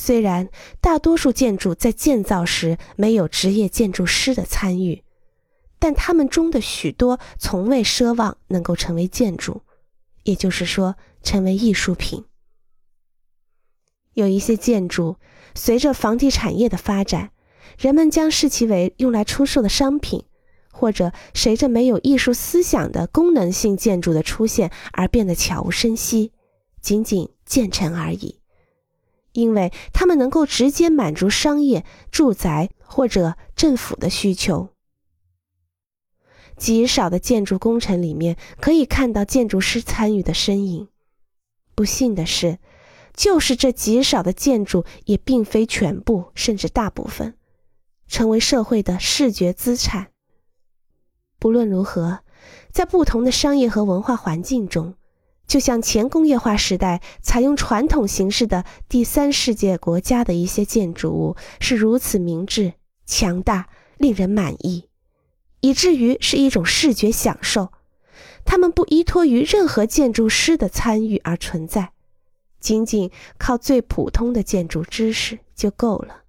虽然大多数建筑在建造时没有职业建筑师的参与，但他们中的许多从未奢望能够成为建筑，也就是说，成为艺术品。有一些建筑，随着房地产业的发展，人们将视其为用来出售的商品，或者随着没有艺术思想的功能性建筑的出现而变得悄无声息，仅仅建成而已，因为他们能够直接满足商业、住宅或者政府的需求。极少的建筑工程里面可以看到建筑师参与的身影。不幸的是。就是这极少的建筑，也并非全部，甚至大部分，成为社会的视觉资产。不论如何，在不同的商业和文化环境中，就像前工业化时代采用传统形式的第三世界国家的一些建筑物，是如此明智、强大，令人满意，以至于是一种视觉享受。他们不依托于任何建筑师的参与而存在。仅仅靠最普通的建筑知识就够了。